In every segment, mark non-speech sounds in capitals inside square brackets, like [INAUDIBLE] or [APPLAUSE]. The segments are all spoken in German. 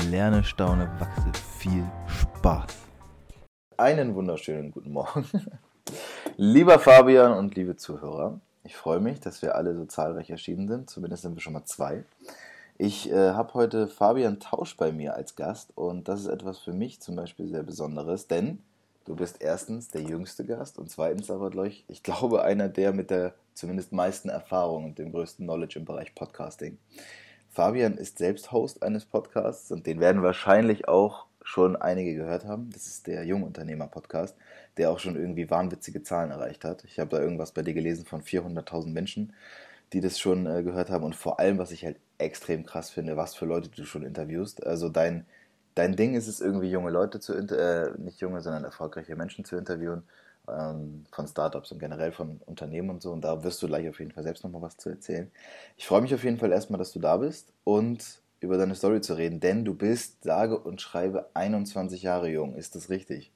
Lerne, staune, wachse. Viel Spaß. Einen wunderschönen guten Morgen. Lieber Fabian und liebe Zuhörer, ich freue mich, dass wir alle so zahlreich erschienen sind. Zumindest sind wir schon mal zwei. Ich äh, habe heute Fabian Tausch bei mir als Gast und das ist etwas für mich zum Beispiel sehr Besonderes, denn du bist erstens der jüngste Gast und zweitens aber, glaube ich, ich glaube, einer der mit der zumindest meisten Erfahrung und dem größten Knowledge im Bereich Podcasting. Fabian ist selbst Host eines Podcasts und den werden wahrscheinlich auch schon einige gehört haben. Das ist der Jungunternehmer-Podcast, der auch schon irgendwie wahnwitzige Zahlen erreicht hat. Ich habe da irgendwas bei dir gelesen von 400.000 Menschen, die das schon äh, gehört haben. Und vor allem, was ich halt extrem krass finde, was für Leute du schon interviewst. Also dein, dein Ding ist es irgendwie, junge Leute zu, äh, nicht junge, sondern erfolgreiche Menschen zu interviewen ähm, von Startups und generell von Unternehmen und so. Und da wirst du gleich auf jeden Fall selbst nochmal was zu erzählen. Ich freue mich auf jeden Fall erstmal, dass du da bist und über deine Story zu reden, denn du bist, sage und schreibe, 21 Jahre jung. Ist das richtig?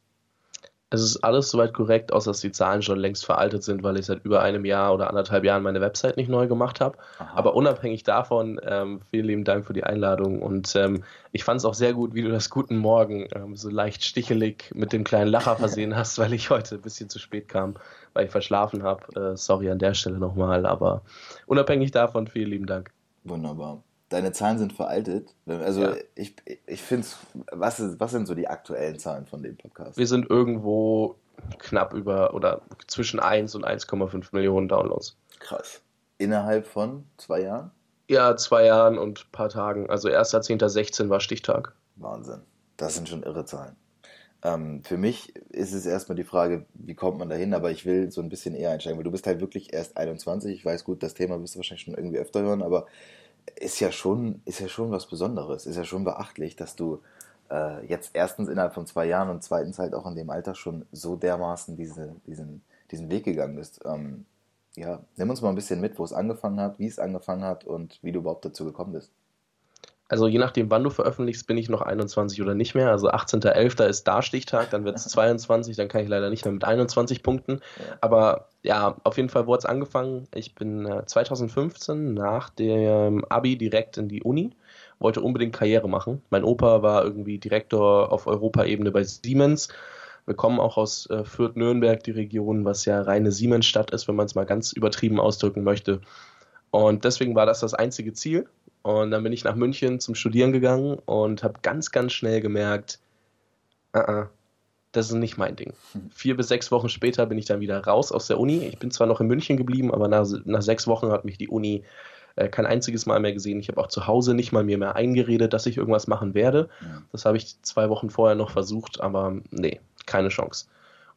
Es ist alles soweit korrekt, außer dass die Zahlen schon längst veraltet sind, weil ich seit über einem Jahr oder anderthalb Jahren meine Website nicht neu gemacht habe. Aber unabhängig davon, ähm, vielen lieben Dank für die Einladung und ähm, ich fand es auch sehr gut, wie du das Guten Morgen ähm, so leicht stichelig mit dem kleinen Lacher [LAUGHS] versehen hast, weil ich heute ein bisschen zu spät kam, weil ich verschlafen habe. Äh, sorry an der Stelle nochmal, aber unabhängig davon, vielen lieben Dank. Wunderbar deine Zahlen sind veraltet. Also ja. ich, ich finde was, was sind so die aktuellen Zahlen von dem Podcast? Wir sind irgendwo knapp über oder zwischen 1 und 1,5 Millionen Downloads. Krass. Innerhalb von zwei Jahren? Ja, zwei Jahren und ein paar Tagen. Also 1.10.16 war Stichtag. Wahnsinn. Das sind schon irre Zahlen. Ähm, für mich ist es erstmal die Frage, wie kommt man dahin, aber ich will so ein bisschen eher einsteigen, weil du bist halt wirklich erst 21. Ich weiß gut, das Thema wirst du wahrscheinlich schon irgendwie öfter hören, aber ist ja schon, ist ja schon was Besonderes, ist ja schon beachtlich, dass du äh, jetzt erstens innerhalb von zwei Jahren und zweitens halt auch in dem Alter schon so dermaßen diese, diesen, diesen Weg gegangen bist. Ähm, ja, nimm uns mal ein bisschen mit, wo es angefangen hat, wie es angefangen hat und wie du überhaupt dazu gekommen bist. Also je nachdem, wann du veröffentlichst, bin ich noch 21 oder nicht mehr. Also 18.11. ist da Stichtag, dann wird es 22, dann kann ich leider nicht mehr mit 21 punkten. Aber ja, auf jeden Fall wurde es angefangen. Ich bin äh, 2015 nach dem Abi direkt in die Uni, wollte unbedingt Karriere machen. Mein Opa war irgendwie Direktor auf Europaebene bei Siemens. Wir kommen auch aus äh, Fürth-Nürnberg, die Region, was ja reine Siemens-Stadt ist, wenn man es mal ganz übertrieben ausdrücken möchte. Und deswegen war das das einzige Ziel. Und dann bin ich nach München zum Studieren gegangen und habe ganz, ganz schnell gemerkt, uh -uh, das ist nicht mein Ding. Hm. Vier bis sechs Wochen später bin ich dann wieder raus aus der Uni. Ich bin zwar noch in München geblieben, aber nach, nach sechs Wochen hat mich die Uni äh, kein einziges Mal mehr gesehen. Ich habe auch zu Hause nicht mal mir mehr eingeredet, dass ich irgendwas machen werde. Ja. Das habe ich zwei Wochen vorher noch versucht, aber nee, keine Chance.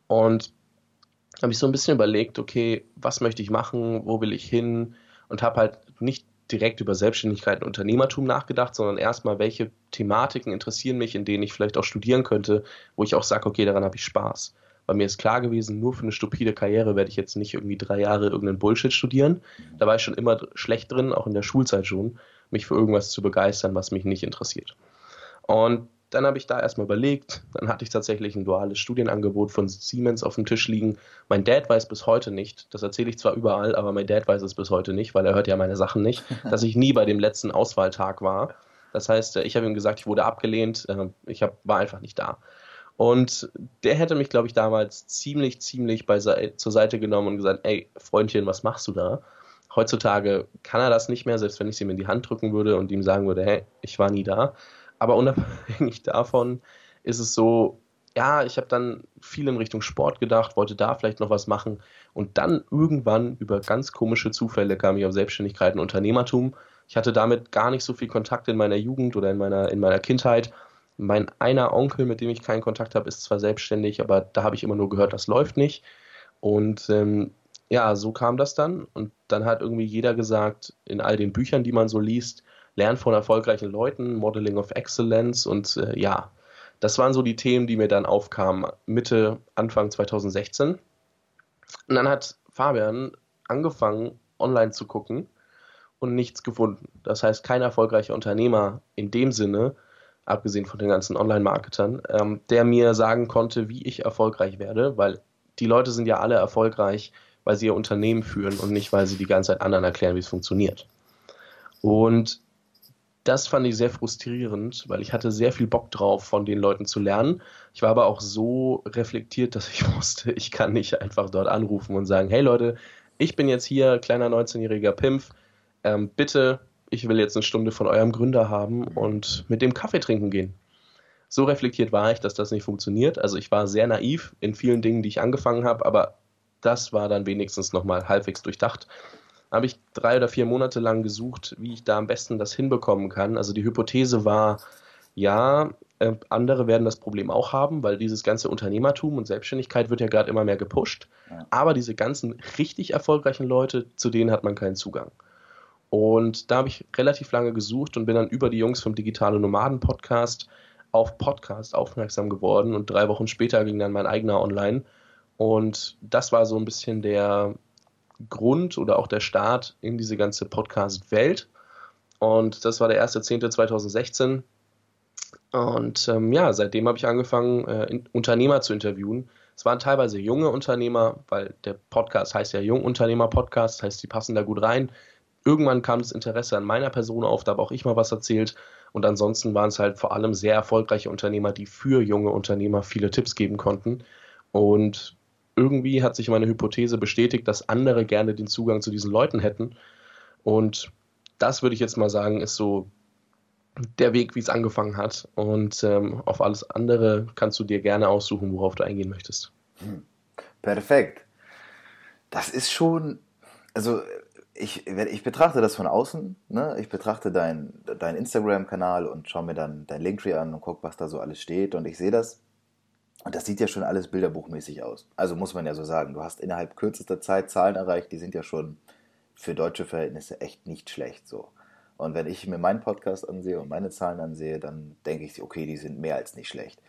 Und habe ich so ein bisschen überlegt, okay, was möchte ich machen, wo will ich hin? Und habe halt nicht direkt über Selbstständigkeit und Unternehmertum nachgedacht, sondern erstmal, welche Thematiken interessieren mich, in denen ich vielleicht auch studieren könnte, wo ich auch sage, okay, daran habe ich Spaß. Weil mir ist klar gewesen, nur für eine stupide Karriere werde ich jetzt nicht irgendwie drei Jahre irgendeinen Bullshit studieren. Da war ich schon immer schlecht drin, auch in der Schulzeit schon, mich für irgendwas zu begeistern, was mich nicht interessiert. Und dann habe ich da erstmal überlegt. Dann hatte ich tatsächlich ein duales Studienangebot von Siemens auf dem Tisch liegen. Mein Dad weiß bis heute nicht, das erzähle ich zwar überall, aber mein Dad weiß es bis heute nicht, weil er hört ja meine Sachen nicht, [LAUGHS] dass ich nie bei dem letzten Auswahltag war. Das heißt, ich habe ihm gesagt, ich wurde abgelehnt, äh, ich hab, war einfach nicht da. Und der hätte mich, glaube ich, damals ziemlich, ziemlich bei, zur Seite genommen und gesagt, ey, Freundchen, was machst du da? Heutzutage kann er das nicht mehr, selbst wenn ich es ihm in die Hand drücken würde und ihm sagen würde, hey, ich war nie da. Aber unabhängig [LAUGHS] davon ist es so, ja, ich habe dann viel in Richtung Sport gedacht, wollte da vielleicht noch was machen. Und dann irgendwann über ganz komische Zufälle kam ich auf Selbstständigkeit und Unternehmertum. Ich hatte damit gar nicht so viel Kontakt in meiner Jugend oder in meiner, in meiner Kindheit. Mein einer Onkel, mit dem ich keinen Kontakt habe, ist zwar selbstständig, aber da habe ich immer nur gehört, das läuft nicht. Und ähm, ja, so kam das dann. Und dann hat irgendwie jeder gesagt, in all den Büchern, die man so liest, Lernen von erfolgreichen Leuten, Modeling of Excellence und äh, ja, das waren so die Themen, die mir dann aufkamen Mitte, Anfang 2016. Und dann hat Fabian angefangen, online zu gucken und nichts gefunden. Das heißt, kein erfolgreicher Unternehmer in dem Sinne, abgesehen von den ganzen Online-Marketern, ähm, der mir sagen konnte, wie ich erfolgreich werde, weil die Leute sind ja alle erfolgreich, weil sie ihr Unternehmen führen und nicht, weil sie die ganze Zeit anderen erklären, wie es funktioniert. Und das fand ich sehr frustrierend, weil ich hatte sehr viel Bock drauf, von den Leuten zu lernen. Ich war aber auch so reflektiert, dass ich [LAUGHS] wusste, ich kann nicht einfach dort anrufen und sagen, hey Leute, ich bin jetzt hier, kleiner 19-jähriger Pimpf, ähm, bitte, ich will jetzt eine Stunde von eurem Gründer haben und mit dem Kaffee trinken gehen. So reflektiert war ich, dass das nicht funktioniert. Also ich war sehr naiv in vielen Dingen, die ich angefangen habe, aber das war dann wenigstens nochmal halbwegs durchdacht habe ich drei oder vier Monate lang gesucht, wie ich da am besten das hinbekommen kann. Also die Hypothese war, ja, äh, andere werden das Problem auch haben, weil dieses ganze Unternehmertum und Selbstständigkeit wird ja gerade immer mehr gepusht. Ja. Aber diese ganzen richtig erfolgreichen Leute, zu denen hat man keinen Zugang. Und da habe ich relativ lange gesucht und bin dann über die Jungs vom Digitale Nomaden Podcast auf Podcast aufmerksam geworden und drei Wochen später ging dann mein eigener online. Und das war so ein bisschen der, Grund oder auch der Start in diese ganze Podcast-Welt. Und das war der 1.10.2016. Und ähm, ja, seitdem habe ich angefangen, äh, Unternehmer zu interviewen. Es waren teilweise junge Unternehmer, weil der Podcast heißt ja Jungunternehmer-Podcast, das heißt, die passen da gut rein. Irgendwann kam das Interesse an meiner Person auf, da habe auch ich mal was erzählt. Und ansonsten waren es halt vor allem sehr erfolgreiche Unternehmer, die für junge Unternehmer viele Tipps geben konnten. Und irgendwie hat sich meine Hypothese bestätigt, dass andere gerne den Zugang zu diesen Leuten hätten. Und das würde ich jetzt mal sagen, ist so der Weg, wie es angefangen hat. Und ähm, auf alles andere kannst du dir gerne aussuchen, worauf du eingehen möchtest. Hm. Perfekt. Das ist schon, also ich, ich betrachte das von außen. Ne? Ich betrachte deinen dein Instagram-Kanal und schaue mir dann dein Linktree an und gucke, was da so alles steht. Und ich sehe das und das sieht ja schon alles bilderbuchmäßig aus. Also muss man ja so sagen. Du hast innerhalb kürzester Zeit Zahlen erreicht, die sind ja schon für deutsche Verhältnisse echt nicht schlecht so. Und wenn ich mir meinen Podcast ansehe und meine Zahlen ansehe, dann denke ich, okay, die sind mehr als nicht schlecht.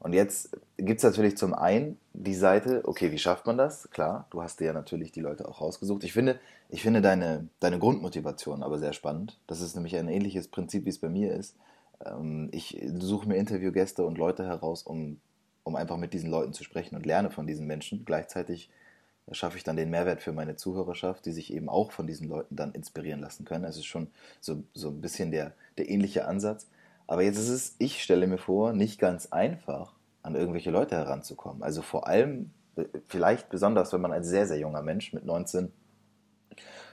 Und jetzt gibt es natürlich zum einen die Seite, okay, wie schafft man das? Klar, du hast dir ja natürlich die Leute auch rausgesucht. Ich finde, ich finde deine, deine Grundmotivation aber sehr spannend. Das ist nämlich ein ähnliches Prinzip, wie es bei mir ist. Ähm, ich suche mir Interviewgäste und Leute heraus, um um einfach mit diesen Leuten zu sprechen und lerne von diesen Menschen. Gleichzeitig schaffe ich dann den Mehrwert für meine Zuhörerschaft, die sich eben auch von diesen Leuten dann inspirieren lassen können. Es ist schon so, so ein bisschen der, der ähnliche Ansatz. Aber jetzt ist es, ich stelle mir vor, nicht ganz einfach, an irgendwelche Leute heranzukommen. Also vor allem, vielleicht besonders, wenn man als sehr, sehr junger Mensch mit 19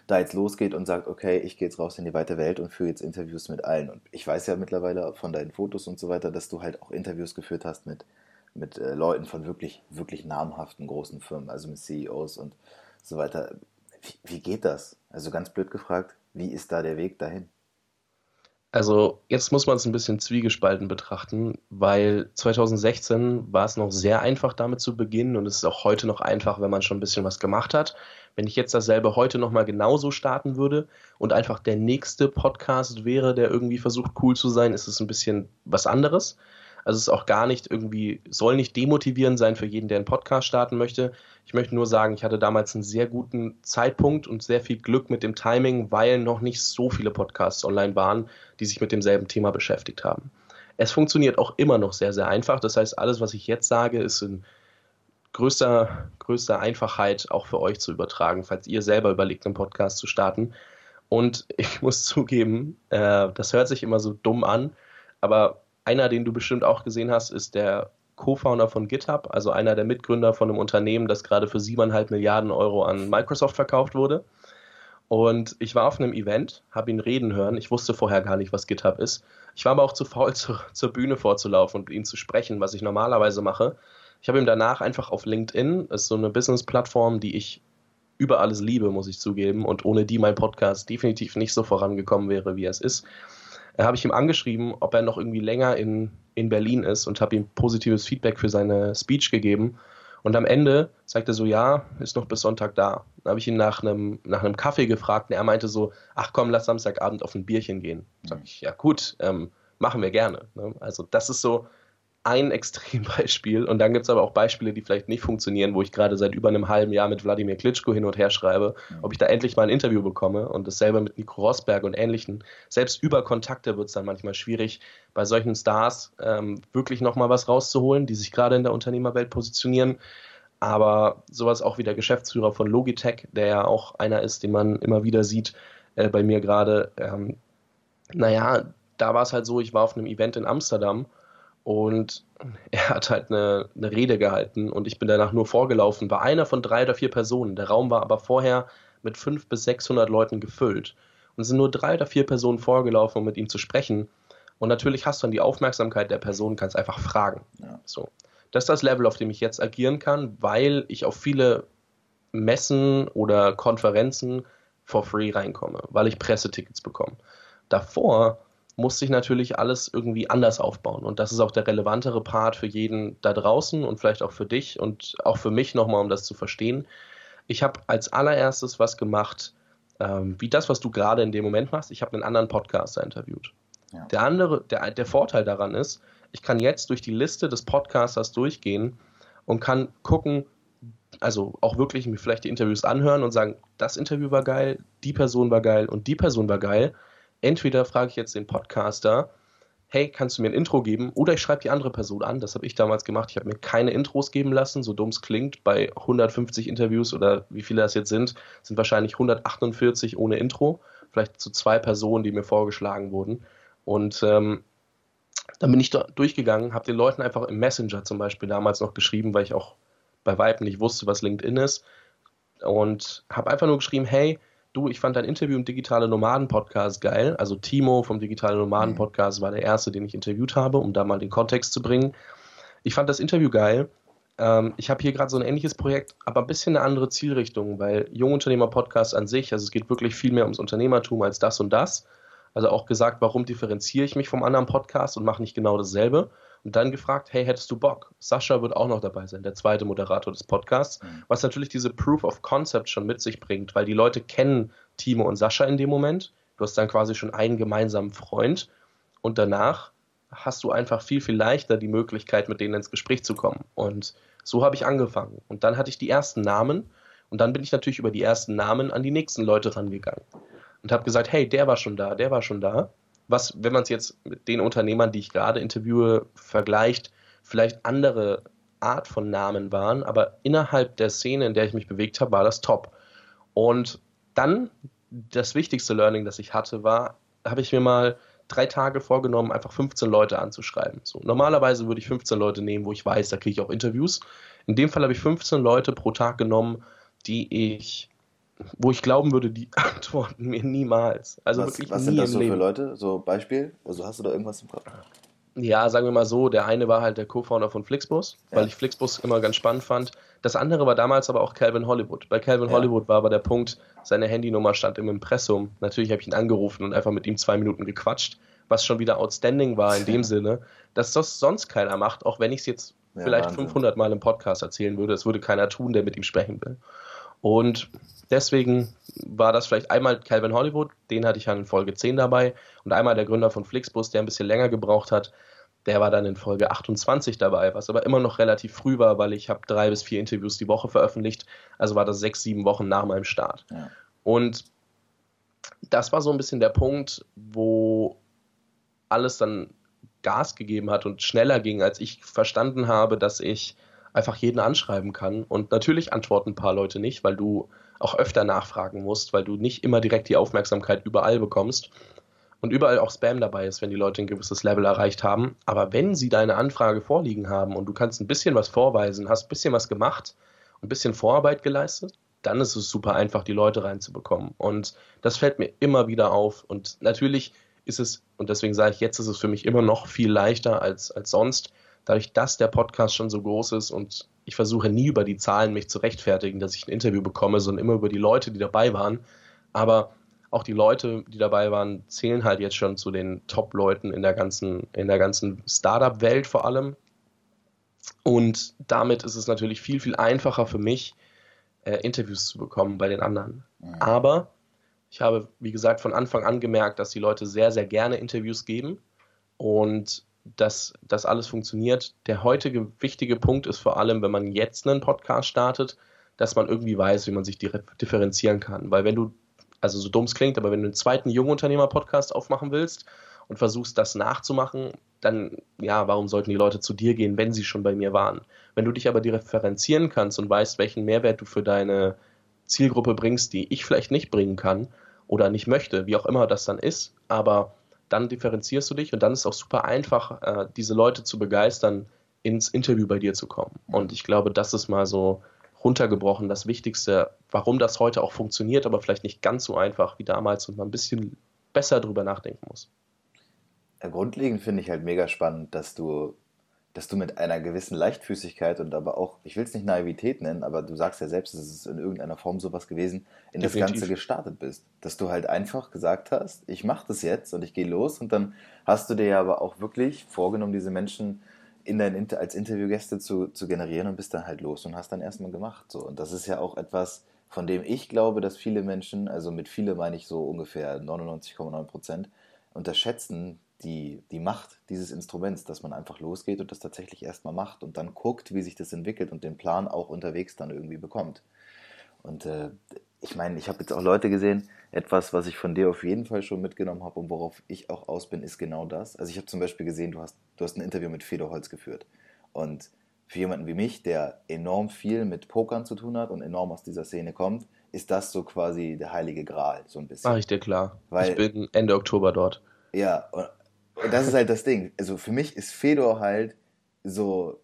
da jetzt losgeht und sagt, okay, ich gehe jetzt raus in die weite Welt und führe jetzt Interviews mit allen. Und ich weiß ja mittlerweile von deinen Fotos und so weiter, dass du halt auch Interviews geführt hast mit mit äh, Leuten von wirklich, wirklich namhaften großen Firmen, also mit CEOs und so weiter. Wie, wie geht das? Also ganz blöd gefragt, wie ist da der Weg dahin? Also jetzt muss man es ein bisschen zwiegespalten betrachten, weil 2016 war es noch sehr einfach damit zu beginnen und es ist auch heute noch einfach, wenn man schon ein bisschen was gemacht hat. Wenn ich jetzt dasselbe heute nochmal genauso starten würde und einfach der nächste Podcast wäre, der irgendwie versucht cool zu sein, ist es ein bisschen was anderes. Also es ist auch gar nicht irgendwie, soll nicht demotivierend sein für jeden, der einen Podcast starten möchte. Ich möchte nur sagen, ich hatte damals einen sehr guten Zeitpunkt und sehr viel Glück mit dem Timing, weil noch nicht so viele Podcasts online waren, die sich mit demselben Thema beschäftigt haben. Es funktioniert auch immer noch sehr, sehr einfach. Das heißt, alles, was ich jetzt sage, ist in größter, größter Einfachheit auch für euch zu übertragen, falls ihr selber überlegt, einen Podcast zu starten. Und [LAUGHS] ich muss zugeben, äh, das hört sich immer so dumm an, aber einer, den du bestimmt auch gesehen hast, ist der Co-Founder von GitHub, also einer der Mitgründer von einem Unternehmen, das gerade für siebeneinhalb Milliarden Euro an Microsoft verkauft wurde. Und ich war auf einem Event, habe ihn reden hören. Ich wusste vorher gar nicht, was GitHub ist. Ich war aber auch zu faul, [LAUGHS] zu, zur Bühne vorzulaufen und mit ihm zu sprechen, was ich normalerweise mache. Ich habe ihm danach einfach auf LinkedIn, ist so eine Business-Plattform, die ich über alles liebe, muss ich zugeben, und ohne die mein Podcast definitiv nicht so vorangekommen wäre, wie es ist, äh, habe ich ihm angeschrieben, ob er noch irgendwie länger in, in Berlin ist und habe ihm positives Feedback für seine Speech gegeben. Und am Ende sagt er so, ja, ist noch bis Sonntag da. Dann habe ich ihn nach einem, nach Kaffee gefragt und er meinte so, ach komm, lass Samstagabend auf ein Bierchen gehen. Sag ich, ja gut, ähm, machen wir gerne. Ne? Also das ist so, ein [LAUGHS] Extrembeispiel und dann gibt es aber auch Beispiele, die vielleicht nicht funktionieren, wo ich gerade seit über einem halben Jahr mit Wladimir Klitschko hin und her schreibe, ob ich da endlich mal ein Interview bekomme und dasselbe mit Nico Rosberg und ähnlichen. Selbst über Kontakte wird es dann manchmal schwierig, bei solchen Stars ähm, wirklich nochmal was rauszuholen, die sich gerade in der Unternehmerwelt positionieren. Aber sowas auch wie der Geschäftsführer von Logitech, der ja auch einer ist, den man immer wieder sieht äh, bei mir gerade. Ähm, naja, da war es halt so, ich war auf einem Event in Amsterdam und [LAUGHS] er hat halt eine, eine, Rede gehalten und ich bin danach nur vorgelaufen, war einer von drei oder vier Personen. Der Raum war aber vorher mit fünf bis 600 Leuten gefüllt. Und es sind nur drei oder vier Personen vorgelaufen, um mit ihm zu sprechen. Und natürlich hast du dann die Aufmerksamkeit der Person, kannst einfach fragen. Ja. So. Das ist das Level, auf dem ich jetzt agieren kann, weil ich auf viele Messen oder Konferenzen for free reinkomme, weil ich Pressetickets bekomme. Davor muss sich natürlich alles irgendwie anders aufbauen. Und das ist auch der relevantere Part für jeden da draußen und vielleicht auch für dich und auch für mich nochmal, um das zu verstehen. Ich habe als allererstes was gemacht, ähm, wie das, was du gerade in dem Moment machst. Ich habe einen anderen Podcaster interviewt. Ja. Der andere, der, der Vorteil daran ist, ich kann jetzt durch die Liste des Podcasters durchgehen und kann gucken, also auch wirklich mir vielleicht die Interviews anhören und sagen, das Interview war geil, die Person war geil und die Person war geil entweder frage ich jetzt den Podcaster, hey, kannst du mir ein Intro geben? Oder ich schreibe die andere Person an. Das habe ich damals gemacht. Ich habe mir keine Intros geben lassen, so dumm es klingt. Bei 150 Interviews oder wie viele das jetzt sind, sind wahrscheinlich 148 ohne Intro. Vielleicht zu zwei Personen, die mir vorgeschlagen wurden. Und ähm, dann bin ich da durchgegangen, habe den Leuten einfach im Messenger zum Beispiel damals noch geschrieben, weil ich auch bei Vibe nicht wusste, was LinkedIn ist. Und habe einfach nur geschrieben, hey, du, ich fand dein Interview im Digitale Nomaden Podcast geil. Also Timo vom Digitale Nomaden mhm. Podcast war der erste, den ich interviewt habe, um da mal den Kontext zu bringen. Ich fand das Interview geil. Ähm, ich habe hier gerade so ein ähnliches Projekt, aber ein bisschen eine andere Zielrichtung, weil Jungunternehmer Podcast an sich, also es geht wirklich viel mehr ums Unternehmertum als das und das. Also auch gesagt, warum differenziere ich mich vom anderen Podcast und mache nicht genau dasselbe und dann gefragt, hey, hättest du Bock? Sascha wird auch noch dabei sein, der zweite Moderator des Podcasts, mhm. was natürlich diese Proof of Concept schon mit sich bringt, weil die Leute kennen Timo und Sascha in dem Moment. Du hast dann quasi schon einen gemeinsamen Freund und danach hast du einfach viel, viel leichter die Möglichkeit, mit denen ins Gespräch zu kommen. Und so habe ich angefangen. Und dann hatte ich die ersten Namen und dann bin ich natürlich über die ersten Namen an die nächsten Leute rangegangen und habe gesagt, hey, der war schon da, der war schon da was, wenn man es jetzt mit den Unternehmern, die ich gerade interviewe, vergleicht, vielleicht andere Art von Namen waren, aber innerhalb der Szene, in der ich mich bewegt habe, war das top. Und dann das wichtigste Learning, das ich hatte, war, habe ich mir mal drei Tage vorgenommen, einfach 15 Leute anzuschreiben. So, normalerweise würde ich 15 Leute nehmen, wo ich weiß, da kriege ich auch Interviews. In dem Fall habe ich 15 Leute pro Tag genommen, die ich wo ich glauben würde, die [LAUGHS] antworten mir niemals. Also was, wirklich was nie sind das so Leben. für Leute? So Beispiel? Also hast du da irgendwas im Kopf? Ja, sagen wir mal so, der eine war halt der Co-Founder von Flixbus, ja. weil ich Flixbus immer ganz spannend fand. Das andere war damals aber auch Calvin Hollywood. Bei Calvin ja. Hollywood war aber der Punkt, seine Handynummer stand im Impressum. Natürlich habe ich ihn angerufen und einfach mit ihm zwei Minuten gequatscht, was schon wieder outstanding war in dem [LAUGHS] Sinne, dass das sonst keiner macht, auch wenn ich es jetzt ja, vielleicht Wahnsinn. 500 Mal im Podcast erzählen würde. Es würde keiner tun, der mit ihm sprechen will. Und deswegen war das vielleicht einmal Calvin Hollywood, den hatte ich dann in Folge 10 dabei, und einmal der Gründer von Flixbus, der ein bisschen länger gebraucht hat, der war dann in Folge 28 dabei, was aber immer noch relativ früh war, weil ich habe drei bis vier Interviews die Woche veröffentlicht, also war das sechs, sieben Wochen nach meinem Start. Ja. Und das war so ein bisschen der Punkt, wo alles dann Gas gegeben hat und schneller ging, als ich verstanden habe, dass ich einfach jeden anschreiben kann. Und natürlich antworten ein paar Leute nicht, weil du auch öfter nachfragen musst, weil du nicht immer direkt die Aufmerksamkeit überall bekommst und überall auch Spam dabei ist, wenn die Leute ein gewisses Level erreicht haben. Aber wenn sie deine Anfrage vorliegen haben und du kannst ein bisschen was vorweisen, hast ein bisschen was gemacht, ein bisschen Vorarbeit geleistet, dann ist es super einfach, die Leute reinzubekommen. Und das fällt mir immer wieder auf. Und natürlich ist es, und deswegen sage ich, jetzt ist es für mich immer noch viel leichter als, als sonst, dadurch, dass der Podcast schon so groß ist und ich versuche nie über die Zahlen mich zu rechtfertigen, dass ich ein Interview bekomme, sondern immer über die Leute, die dabei waren. Aber auch die Leute, die dabei waren, zählen halt jetzt schon zu den Top-Leuten in der ganzen, in der ganzen Startup-Welt vor allem. Und damit ist es natürlich viel, viel einfacher für mich, äh, Interviews zu bekommen bei den anderen. Mhm. Aber ich habe, wie gesagt, von Anfang an gemerkt, dass die Leute sehr, sehr gerne Interviews geben und dass das alles funktioniert. Der heutige wichtige Punkt ist vor allem, wenn man jetzt einen Podcast startet, dass man irgendwie weiß, wie man sich differenzieren kann. Weil wenn du, also so dumm es klingt, aber wenn du einen zweiten Jungunternehmer-Podcast aufmachen willst und versuchst, das nachzumachen, dann, ja, warum sollten die Leute zu dir gehen, wenn sie schon bei mir waren? Wenn du dich aber differenzieren kannst und weißt, welchen Mehrwert du für deine Zielgruppe bringst, die ich vielleicht nicht bringen kann oder nicht möchte, wie auch immer das dann ist, aber dann differenzierst du dich und dann ist es auch super einfach, äh, diese Leute zu begeistern, ins Interview bei dir zu kommen. Und ich glaube, das ist mal so runtergebrochen das Wichtigste, warum das heute auch funktioniert, aber vielleicht nicht ganz so einfach wie damals und man ein bisschen besser drüber nachdenken muss. Ja, grundlegend finde ich halt mega spannend, dass du dass du mit einer gewissen Leichtfüßigkeit und aber auch, ich will es nicht Naivität nennen, aber du sagst ja selbst, es ist in irgendeiner Form sowas gewesen, in Definitiv. das Ganze gestartet bist. Dass du halt einfach gesagt hast, ich mache das jetzt und ich gehe los und dann hast du dir ja aber auch wirklich vorgenommen, diese Menschen in dein, als Interviewgäste zu, zu generieren und bist dann halt los und hast dann erstmal gemacht. So. Und das ist ja auch etwas, von dem ich glaube, dass viele Menschen, also mit viele meine ich so ungefähr 99,9 Prozent, unterschätzen, die, die Macht dieses Instruments, dass man einfach losgeht und das tatsächlich erstmal macht und dann guckt, wie sich das entwickelt und den Plan auch unterwegs dann irgendwie bekommt. Und äh, ich meine, ich habe jetzt auch Leute gesehen, etwas, was ich von dir auf jeden Fall schon mitgenommen habe und worauf ich auch aus bin, ist genau das. Also ich habe zum Beispiel gesehen, du hast, du hast ein Interview mit Fedor Holz geführt. Und für jemanden wie mich, der enorm viel mit Pokern zu tun hat und enorm aus dieser Szene kommt, ist das so quasi der heilige Gral, so ein bisschen. Mach ich dir klar. Weil, ich bin Ende Oktober dort. Ja, das ist halt das Ding. Also für mich ist Fedor halt so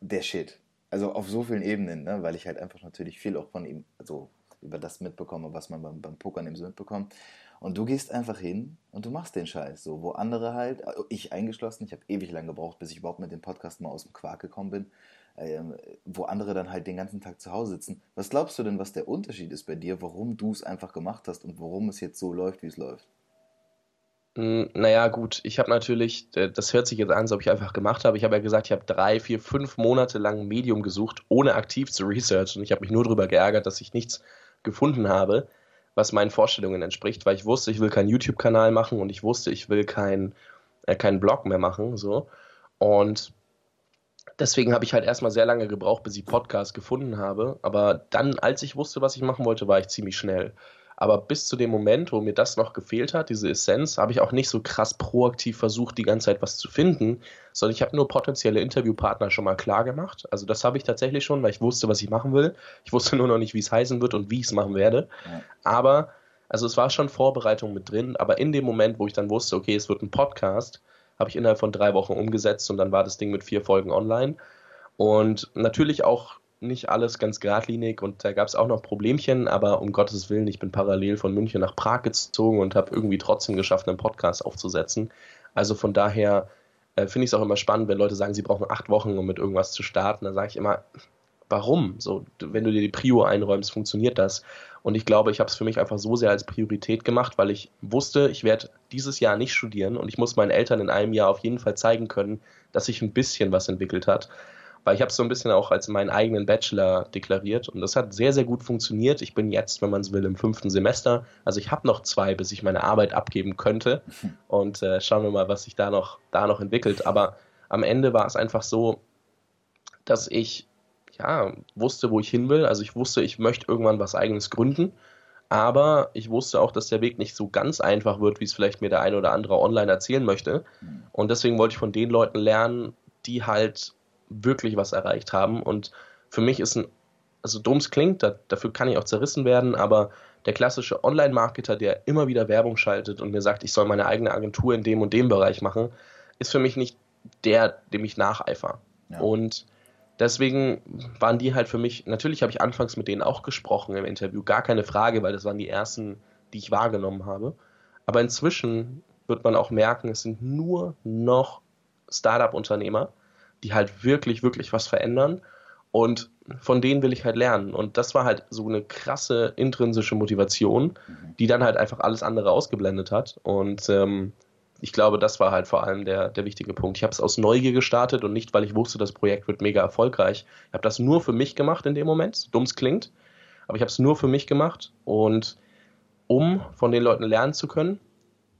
der Shit. Also auf so vielen Ebenen, ne? weil ich halt einfach natürlich viel auch von ihm, also über das mitbekomme, was man beim, beim Pokern eben so mitbekommt. Und du gehst einfach hin und du machst den Scheiß. So, wo andere halt, ich eingeschlossen, ich habe ewig lang gebraucht, bis ich überhaupt mit dem Podcast mal aus dem Quark gekommen bin, ähm, wo andere dann halt den ganzen Tag zu Hause sitzen. Was glaubst du denn, was der Unterschied ist bei dir, warum du es einfach gemacht hast und warum es jetzt so läuft, wie es läuft? Hm, naja, gut, ich habe natürlich, äh, das hört sich jetzt an, als ob ich einfach gemacht habe. Ich habe ja gesagt, ich habe drei, vier, fünf Monate lang Medium gesucht, ohne aktiv zu researchen. Ich habe mich nur darüber geärgert, dass ich nichts gefunden habe, was meinen Vorstellungen entspricht, weil ich wusste, ich will keinen YouTube-Kanal machen und ich wusste, ich will keinen äh, keinen Blog mehr machen. So. Und deswegen habe ich halt erstmal sehr lange gebraucht, bis ich Podcast gefunden habe. Aber dann, als ich wusste, was ich machen wollte, war ich ziemlich schnell. Aber bis zu dem Moment, wo mir das noch gefehlt hat, diese Essenz, habe ich auch nicht so krass proaktiv versucht, die ganze Zeit was zu finden, sondern ich habe nur potenzielle Interviewpartner schon mal klar gemacht. Also das habe ich tatsächlich schon, weil ich wusste, was ich machen will. Ich wusste nur noch nicht, wie es heißen wird und wie ich es machen werde. Ja. Aber, also es war schon Vorbereitung mit drin, aber in dem Moment, wo ich dann wusste, okay, es wird ein Podcast, habe ich innerhalb von drei Wochen umgesetzt und dann war das Ding mit vier Folgen online. Und natürlich auch nicht alles ganz geradlinig und da gab es auch noch Problemchen, aber um Gottes Willen, ich bin parallel von München nach Prag gezogen und habe irgendwie trotzdem geschafft, einen Podcast aufzusetzen. Also von daher äh, finde ich es auch immer spannend, wenn Leute sagen, sie brauchen acht Wochen, um mit irgendwas zu starten. Da sage ich immer, warum? So, wenn du dir die Prio einräumst, funktioniert das. Und ich glaube, ich habe es für mich einfach so sehr als Priorität gemacht, weil ich wusste, ich werde dieses Jahr nicht studieren und ich muss meinen Eltern in einem Jahr auf jeden Fall zeigen können, dass sich ein bisschen was entwickelt hat weil ich habe es so ein bisschen auch als meinen eigenen Bachelor deklariert und das hat sehr, sehr gut funktioniert. Ich bin jetzt, wenn man es will, im fünften Semester. Also ich habe noch zwei, bis ich meine Arbeit abgeben könnte [LAUGHS] und äh, schauen wir mal, was sich da noch, da noch entwickelt. Aber am Ende war es einfach so, dass ich ja, wusste, wo ich hin will. Also ich wusste, ich möchte irgendwann was eigenes gründen. Aber ich wusste auch, dass der Weg nicht so ganz einfach wird, wie es vielleicht mir der eine oder andere online erzählen möchte. Mhm. Und deswegen wollte ich von den Leuten lernen, die halt wirklich was erreicht haben. Und für mich ist ein, also dumms klingt, da, dafür kann ich auch zerrissen werden, aber der klassische Online-Marketer, der immer wieder Werbung schaltet und mir sagt, ich soll meine eigene Agentur in dem und dem Bereich machen, ist für mich nicht der, dem ich nacheifer. Ja. Und deswegen waren die halt für mich, natürlich habe ich anfangs mit denen auch gesprochen im Interview, gar keine Frage, weil das waren die ersten, die ich wahrgenommen habe. Aber inzwischen wird man auch merken, es sind nur noch Startup-Unternehmer, die halt wirklich, wirklich was verändern. Und von denen will ich halt lernen. Und das war halt so eine krasse intrinsische Motivation, mhm. die dann halt einfach alles andere ausgeblendet hat. Und ähm, ich glaube, das war halt vor allem der, der wichtige Punkt. Ich habe es aus Neugier gestartet und nicht, weil ich wusste, das Projekt wird mega erfolgreich. Ich habe das nur für mich gemacht in dem Moment, so dumm es klingt, aber ich habe es nur für mich gemacht und um von den Leuten lernen zu können,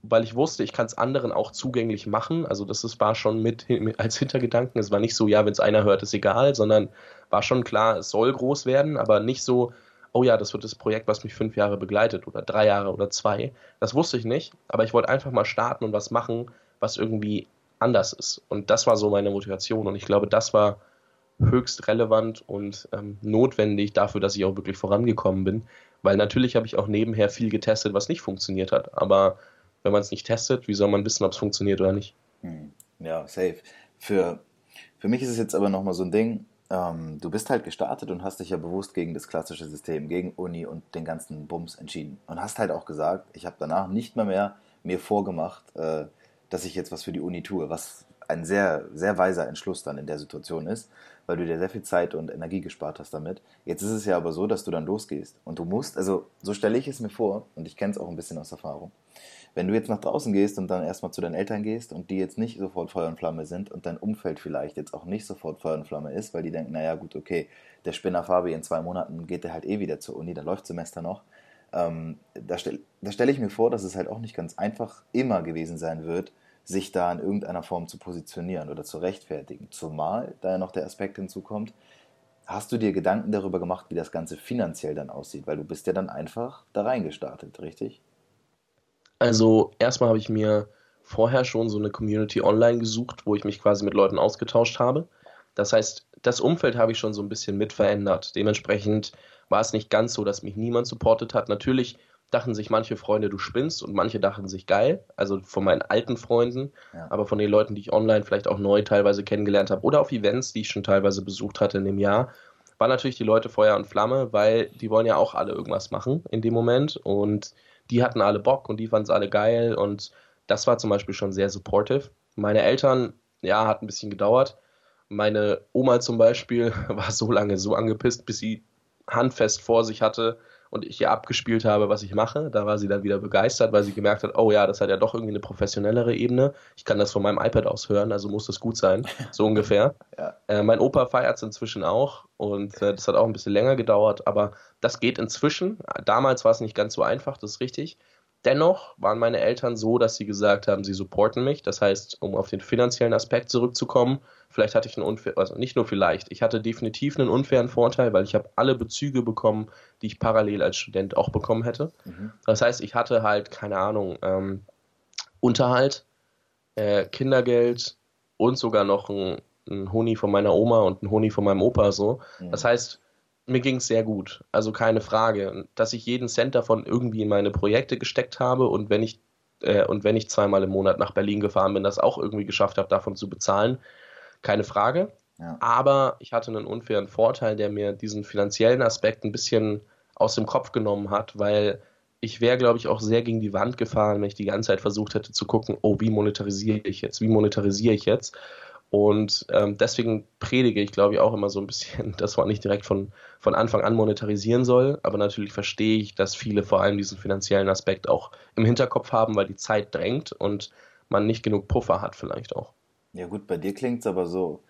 weil ich wusste, ich kann es anderen auch zugänglich machen. Also das ist, war schon mit, [LAUGHS] als Hintergedanken. Es war nicht so, ja, wenn es einer hört, ist egal, sondern war schon klar, es soll groß werden, aber nicht so, oh ja, das wird das Projekt, was mich fünf Jahre begleitet oder drei Jahre oder zwei. Das wusste ich nicht, aber ich wollte einfach mal starten und was machen, was irgendwie anders ist. Und das war so meine Motivation und ich glaube, das war höchst relevant und ähm, notwendig dafür, dass ich auch wirklich vorangekommen bin. Weil natürlich habe ich auch nebenher viel getestet, was nicht funktioniert hat. Aber wenn man es nicht testet, wie soll man wissen, ob es funktioniert oder nicht? Hm. Ja, safe. Für, für mich ist es jetzt aber nochmal so ein Ding, ähm, du bist halt gestartet und hast dich ja bewusst gegen das klassische System, gegen Uni und den ganzen Bums entschieden. Und hast halt auch gesagt, ich habe danach nicht mehr, mehr mir vorgemacht, äh, dass ich jetzt was für die Uni tue, was ein sehr, sehr weiser Entschluss dann in der Situation ist, weil du dir sehr viel Zeit und Energie gespart hast damit. Jetzt ist es ja aber so, dass du dann losgehst und du musst, also so stelle ich es mir vor und ich kenne es auch ein bisschen aus Erfahrung. Wenn du jetzt nach draußen gehst und dann erstmal zu deinen Eltern gehst und die jetzt nicht sofort Feuer und Flamme sind und dein Umfeld vielleicht jetzt auch nicht sofort Feuer und Flamme ist, weil die denken, naja gut, okay, der Spinner Fabi in zwei Monaten geht der halt eh wieder zur Uni, da läuft Semester noch. Ähm, da stelle stell ich mir vor, dass es halt auch nicht ganz einfach immer gewesen sein wird, sich da in irgendeiner Form zu positionieren oder zu rechtfertigen. Zumal da ja noch der Aspekt hinzukommt, hast du dir Gedanken darüber gemacht, wie das Ganze finanziell dann aussieht? Weil du bist ja dann einfach da reingestartet, richtig? Also erstmal habe ich mir vorher schon so eine Community online gesucht, wo ich mich quasi mit Leuten ausgetauscht habe. Das heißt, das Umfeld habe ich schon so ein bisschen mit verändert. Dementsprechend war es nicht ganz so, dass mich niemand supportet hat. Natürlich dachten sich manche Freunde, du spinnst und manche dachten sich geil, also von meinen alten Freunden, ja. aber von den Leuten, die ich online vielleicht auch neu teilweise kennengelernt habe oder auf Events, die ich schon teilweise besucht hatte in dem Jahr, waren natürlich die Leute Feuer und Flamme, weil die wollen ja auch alle irgendwas machen in dem Moment und die hatten alle Bock und die fanden es alle geil und das war zum Beispiel schon sehr supportive. Meine Eltern, ja, hat ein bisschen gedauert. Meine Oma zum Beispiel [LAUGHS] war so lange so angepisst, bis sie handfest vor sich hatte und ich ihr abgespielt habe, was ich mache. Da war sie dann wieder begeistert, weil sie gemerkt hat, oh ja, das hat ja doch irgendwie eine professionellere Ebene. Ich kann das von meinem iPad aus hören, also muss das gut sein, [LAUGHS] so ungefähr. Ja. Äh, mein Opa feiert es inzwischen auch und äh, das hat auch ein bisschen länger gedauert, aber das geht inzwischen. Damals war es nicht ganz so einfach, das ist richtig. Dennoch waren meine Eltern so, dass sie gesagt haben, sie supporten mich. Das heißt, um auf den finanziellen Aspekt zurückzukommen, vielleicht hatte ich einen unfair, also nicht nur vielleicht, ich hatte definitiv einen unfairen Vorteil, weil ich habe alle Bezüge bekommen, die ich parallel als Student auch bekommen hätte. Mhm. Das heißt, ich hatte halt, keine Ahnung, ähm, Unterhalt, äh, Kindergeld und sogar noch ein, ein Honi von meiner Oma und ein Honi von meinem Opa so. Mhm. Das heißt, mir ging es sehr gut. Also keine Frage. Dass ich jeden Cent davon irgendwie in meine Projekte gesteckt habe und wenn ich äh, und wenn ich zweimal im Monat nach Berlin gefahren bin, das auch irgendwie geschafft habe, davon zu bezahlen, keine Frage. Ja. Aber ich hatte einen unfairen Vorteil, der mir diesen finanziellen Aspekt ein bisschen aus dem Kopf genommen hat, weil ich wäre, glaube ich, auch sehr gegen die Wand gefahren, wenn ich die ganze Zeit versucht hätte zu gucken, oh, wie monetarisiere ich jetzt, wie monetarisiere ich jetzt. Und ähm, deswegen predige ich, glaube ich, auch immer so ein bisschen, [LAUGHS] dass man nicht direkt von, von Anfang an monetarisieren soll. Aber natürlich verstehe ich, dass viele vor allem diesen finanziellen Aspekt auch im Hinterkopf haben, weil die Zeit drängt und man nicht genug Puffer hat, vielleicht auch. Ja, gut, bei dir klingt es aber so.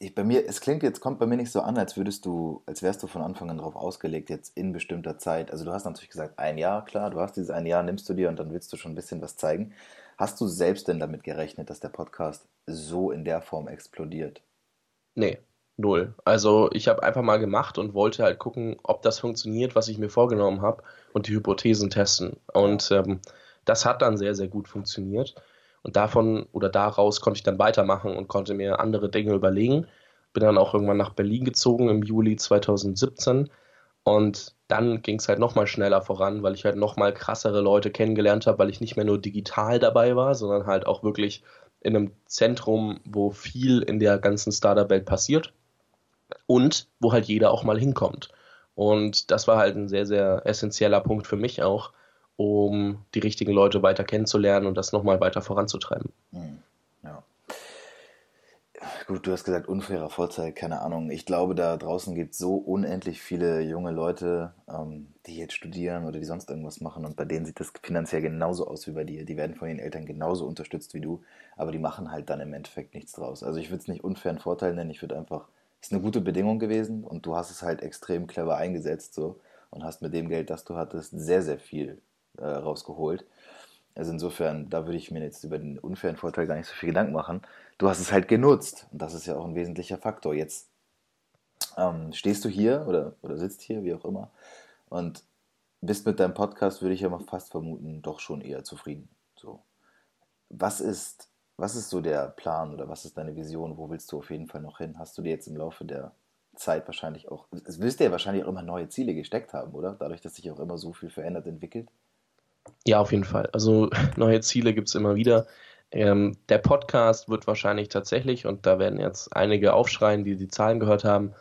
Ich, bei mir, es klingt jetzt, kommt bei mir nicht so an, als würdest du, als wärst du von Anfang an darauf ausgelegt, jetzt in bestimmter Zeit. Also du hast natürlich gesagt, ein Jahr, klar, du hast dieses ein Jahr, nimmst du dir und dann willst du schon ein bisschen was zeigen. Hast du selbst denn damit gerechnet, dass der Podcast so in der Form explodiert? Nee, null. Also ich habe einfach mal gemacht und wollte halt gucken, ob das funktioniert, was ich mir vorgenommen habe und die Hypothesen testen. Und ähm, das hat dann sehr, sehr gut funktioniert. Und davon oder daraus konnte ich dann weitermachen und konnte mir andere Dinge überlegen. Bin dann auch irgendwann nach Berlin gezogen im Juli 2017 und dann ging es halt nochmal schneller voran, weil ich halt nochmal krassere Leute kennengelernt habe, weil ich nicht mehr nur digital dabei war, sondern halt auch wirklich in einem Zentrum, wo viel in der ganzen Startup-Welt passiert und wo halt jeder auch mal hinkommt. Und das war halt ein sehr, sehr essentieller Punkt für mich auch, um die richtigen Leute weiter kennenzulernen und das nochmal weiter voranzutreiben. Hm, ja. Gut, du hast gesagt, unfairer Vorteil, keine Ahnung. Ich glaube, da draußen gibt es so unendlich viele junge Leute, ähm, die jetzt studieren oder die sonst irgendwas machen und bei denen sieht das finanziell genauso aus wie bei dir. Die werden von ihren Eltern genauso unterstützt wie du, aber die machen halt dann im Endeffekt nichts draus. Also ich würde es nicht unfairen Vorteil nennen, ich würde einfach, es ist eine gute Bedingung gewesen und du hast es halt extrem clever eingesetzt so und hast mit dem Geld, das du hattest, sehr, sehr viel äh, rausgeholt. Also insofern, da würde ich mir jetzt über den unfairen Vorteil gar nicht so viel Gedanken machen. Du hast es halt genutzt und das ist ja auch ein wesentlicher Faktor. Jetzt ähm, stehst du hier oder, oder sitzt hier, wie auch immer, und bist mit deinem Podcast, würde ich ja mal fast vermuten, doch schon eher zufrieden. So. Was ist, was ist so der Plan oder was ist deine Vision? Wo willst du auf jeden Fall noch hin? Hast du dir jetzt im Laufe der Zeit wahrscheinlich auch, es wirst du ja wahrscheinlich auch immer neue Ziele gesteckt haben, oder? Dadurch, dass sich auch immer so viel verändert, entwickelt. Ja, auf jeden Fall. Also [LAUGHS] neue Ziele gibt es immer wieder. Ähm, der Podcast wird wahrscheinlich tatsächlich, und da werden jetzt einige aufschreien, die die Zahlen gehört haben,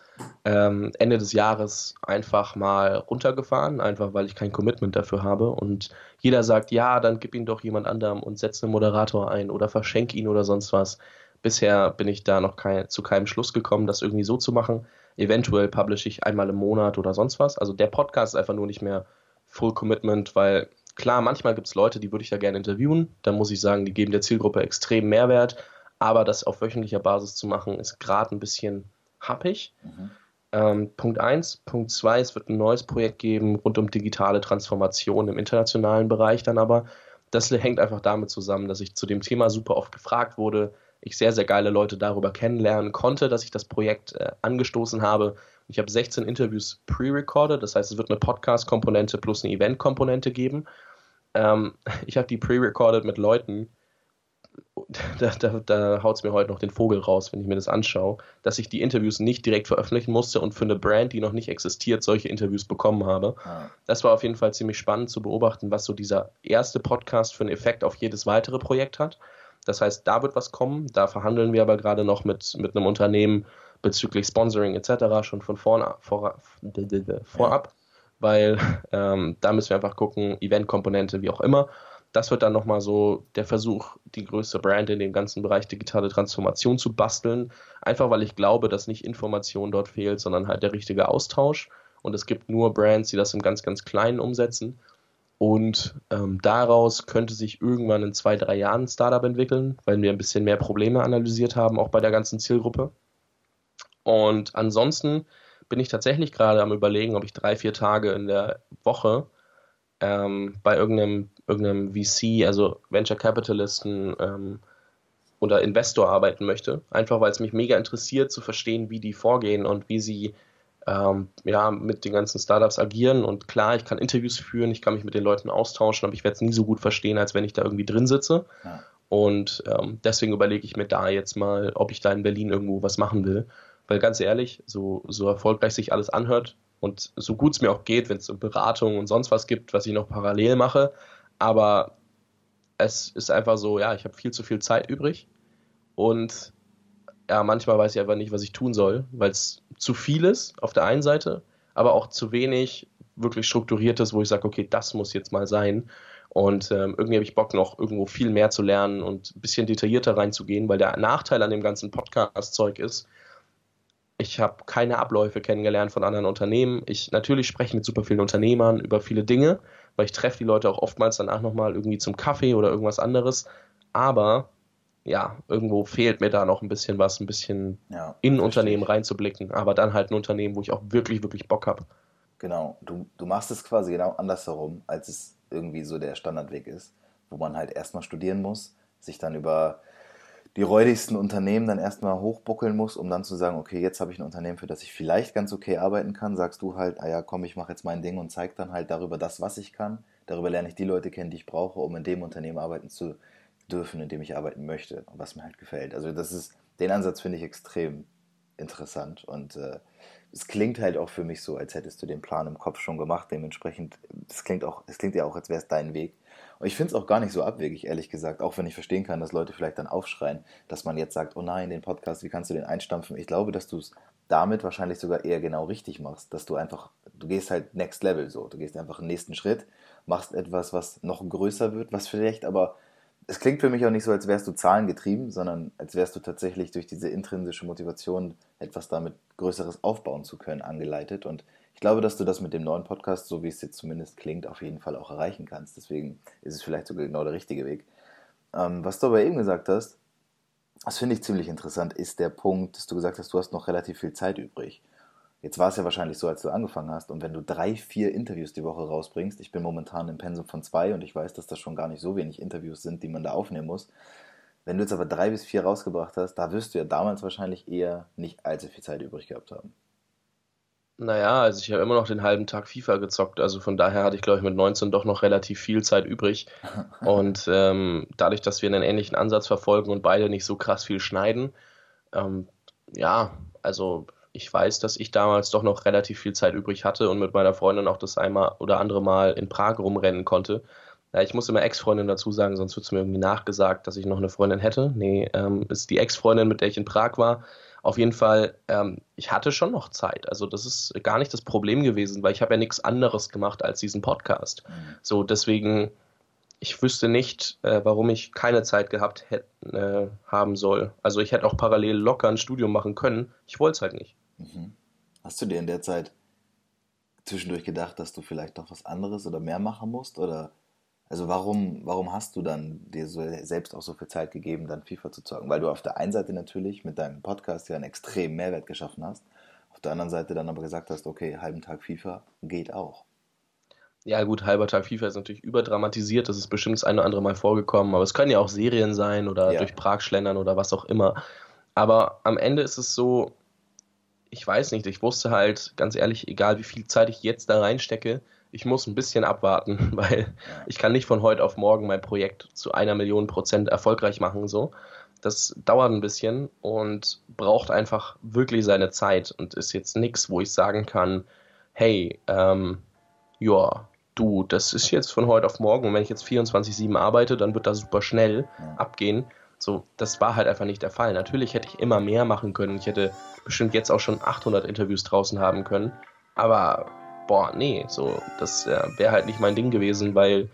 ähm, Ende des Jahres einfach mal runtergefahren, einfach weil ich kein Commitment dafür habe. Und jeder sagt, ja, dann gib ihn doch jemand anderem und setz einen Moderator ein oder verschenk ihn oder sonst was. Bisher bin ich da noch kein, zu keinem Schluss gekommen, das irgendwie so zu machen. Eventuell publishe ich einmal im Monat oder sonst was. Also der Podcast ist einfach nur nicht mehr Full Commitment, weil Klar, manchmal gibt es Leute, die würde ich da gerne interviewen. Da muss ich sagen, die geben der Zielgruppe extrem Mehrwert. Aber das auf wöchentlicher Basis zu machen, ist gerade ein bisschen happig. Mhm. Ähm, Punkt 1. Punkt 2, es wird ein neues Projekt geben rund um digitale Transformation im internationalen Bereich dann aber. Das hängt einfach damit zusammen, dass ich zu dem Thema super oft gefragt wurde, ich sehr, sehr geile Leute darüber kennenlernen konnte, dass ich das Projekt äh, angestoßen habe ich habe 16 Interviews pre-recorded, das heißt, es wird eine Podcast-Komponente plus eine Event-Komponente geben. Ähm, [LAUGHS] ich habe die pre-recorded mit Leuten, [LAUGHS] da, da, da haut es mir heute noch den Vogel raus, wenn ich mir das anschaue, dass ich die Interviews nicht direkt veröffentlichen musste und für eine Brand, die noch nicht existiert, solche Interviews bekommen habe. Ah. Das war auf jeden Fall ziemlich spannend zu beobachten, was so dieser erste Podcast für einen Effekt auf jedes weitere Projekt hat. Das heißt, da wird was kommen. Da verhandeln wir aber gerade noch mit, mit einem Unternehmen, bezüglich Sponsoring etc. schon von vorne, vor, vorab, ja. weil ähm, da müssen wir einfach gucken, Event-Komponente, wie auch immer. Das wird dann nochmal so der Versuch, die größte Brand in dem ganzen Bereich digitale Transformation zu basteln. Einfach weil ich glaube, dass nicht Information dort fehlt, sondern halt der richtige Austausch. Und es gibt nur Brands, die das im ganz, ganz Kleinen umsetzen. Und ähm, daraus könnte sich irgendwann in zwei, drei Jahren ein Startup entwickeln, weil wir ein bisschen mehr Probleme analysiert haben, auch bei der ganzen Zielgruppe. Und ansonsten bin ich tatsächlich gerade am Überlegen, ob ich drei, vier Tage in der Woche ähm, bei irgendeinem, irgendeinem VC, also Venture Capitalisten ähm, oder Investor arbeiten möchte. Einfach weil es mich mega interessiert zu verstehen, wie die vorgehen und wie sie ähm, ja, mit den ganzen Startups agieren. Und klar, ich kann Interviews führen, ich kann mich mit den Leuten austauschen, aber ich werde es nie so gut verstehen, als wenn ich da irgendwie drin sitze. Ja. Und ähm, deswegen überlege ich mir da jetzt mal, ob ich da in Berlin irgendwo was machen will. Weil ganz ehrlich, so, so erfolgreich sich alles anhört und so gut es mir auch geht, wenn es so Beratung und sonst was gibt, was ich noch parallel mache, aber es ist einfach so, ja, ich habe viel zu viel Zeit übrig und ja, manchmal weiß ich einfach nicht, was ich tun soll, weil es zu viel ist auf der einen Seite, aber auch zu wenig wirklich strukturiertes, wo ich sage, okay, das muss jetzt mal sein. Und ähm, irgendwie habe ich Bock noch irgendwo viel mehr zu lernen und ein bisschen detaillierter reinzugehen, weil der Nachteil an dem ganzen Podcast-Zeug ist, ich habe keine Abläufe kennengelernt von anderen Unternehmen. Ich natürlich spreche mit super vielen Unternehmern über viele Dinge, weil ich treffe die Leute auch oftmals danach nochmal irgendwie zum Kaffee oder irgendwas anderes. Aber ja, irgendwo fehlt mir da noch ein bisschen was, ein bisschen ja, in ein Unternehmen reinzublicken. Aber dann halt ein Unternehmen, wo ich auch wirklich, wirklich Bock habe. Genau, du, du machst es quasi genau andersherum, als es irgendwie so der Standardweg ist, wo man halt erstmal studieren muss, sich dann über die räudigsten Unternehmen dann erstmal hochbuckeln muss, um dann zu sagen, okay, jetzt habe ich ein Unternehmen, für das ich vielleicht ganz okay arbeiten kann, sagst du halt, ah ja, komm, ich mache jetzt mein Ding und zeig dann halt darüber das, was ich kann. Darüber lerne ich die Leute kennen, die ich brauche, um in dem Unternehmen arbeiten zu dürfen, in dem ich arbeiten möchte und was mir halt gefällt. Also das ist, den Ansatz finde ich extrem interessant und äh, es klingt halt auch für mich so, als hättest du den Plan im Kopf schon gemacht. Dementsprechend, es klingt auch, es klingt ja auch, als wäre es dein Weg. Und ich finde es auch gar nicht so abwegig, ehrlich gesagt, auch wenn ich verstehen kann, dass Leute vielleicht dann aufschreien, dass man jetzt sagt, oh nein, den Podcast, wie kannst du den einstampfen? Ich glaube, dass du es damit wahrscheinlich sogar eher genau richtig machst, dass du einfach, du gehst halt next level so, du gehst einfach den nächsten Schritt, machst etwas, was noch größer wird, was vielleicht aber es klingt für mich auch nicht so, als wärst du zahlengetrieben, sondern als wärst du tatsächlich durch diese intrinsische Motivation, etwas damit Größeres aufbauen zu können, angeleitet. Und ich glaube, dass du das mit dem neuen Podcast, so wie es jetzt zumindest klingt, auf jeden Fall auch erreichen kannst. Deswegen ist es vielleicht sogar genau der richtige Weg. Ähm, was du aber eben gesagt hast, das finde ich ziemlich interessant, ist der Punkt, dass du gesagt hast, du hast noch relativ viel Zeit übrig. Jetzt war es ja wahrscheinlich so, als du angefangen hast. Und wenn du drei, vier Interviews die Woche rausbringst, ich bin momentan im Pensum von zwei und ich weiß, dass das schon gar nicht so wenig Interviews sind, die man da aufnehmen muss. Wenn du jetzt aber drei bis vier rausgebracht hast, da wirst du ja damals wahrscheinlich eher nicht allzu viel Zeit übrig gehabt haben. Naja, also ich habe immer noch den halben Tag FIFA gezockt, also von daher hatte ich, glaube ich, mit 19 doch noch relativ viel Zeit übrig. [LAUGHS] Und ähm, dadurch, dass wir einen ähnlichen Ansatz verfolgen und beide nicht so krass viel schneiden, ähm, ja, also ich weiß, dass ich damals doch noch relativ viel Zeit übrig hatte und mit meiner Freundin auch das einmal oder andere Mal in Prag rumrennen konnte. Ja, ich muss immer Ex-Freundin dazu sagen, sonst wird es mir irgendwie nachgesagt, dass ich noch eine Freundin hätte. Nee, ähm, ist die Ex-Freundin, mit der ich in Prag war. Auf jeden Fall, ähm, ich hatte schon noch Zeit. Also das ist gar nicht das Problem gewesen, weil ich habe ja nichts anderes gemacht als diesen Podcast. Mhm. So, deswegen, ich wüsste nicht, äh, warum ich keine Zeit gehabt hätte, äh, haben soll. Also ich hätte auch parallel locker ein Studium machen können. Ich wollte es halt nicht. Mhm. Hast du dir in der Zeit zwischendurch gedacht, dass du vielleicht noch was anderes oder mehr machen musst? Oder also warum, warum hast du dann dir so selbst auch so viel Zeit gegeben, dann FIFA zu zocken? Weil du auf der einen Seite natürlich mit deinem Podcast ja einen extremen Mehrwert geschaffen hast, auf der anderen Seite dann aber gesagt hast, okay, halben Tag FIFA geht auch. Ja, gut, halber Tag FIFA ist natürlich überdramatisiert, das ist bestimmt das eine oder andere Mal vorgekommen, aber es können ja auch Serien sein oder ja. durch Prag schlendern oder was auch immer. Aber am Ende ist es so, ich weiß nicht, ich wusste halt, ganz ehrlich, egal wie viel Zeit ich jetzt da reinstecke, ich muss ein bisschen abwarten, [LAUGHS] weil ich kann nicht von heute auf morgen mein Projekt zu einer Million Prozent erfolgreich machen, so. Das dauert ein bisschen und braucht einfach wirklich seine Zeit und ist jetzt nichts, wo ich sagen kann, hey, ähm, ja, du, das ist jetzt von heute auf morgen und wenn ich jetzt 24-7 arbeite, dann wird das super schnell ja. abgehen. So, das war halt einfach nicht der Fall. Natürlich hätte ich immer mehr machen können. Ich hätte bestimmt jetzt auch schon 800 Interviews draußen haben können. Aber, boah, nee, so, das äh, wäre halt nicht mein Ding gewesen, weil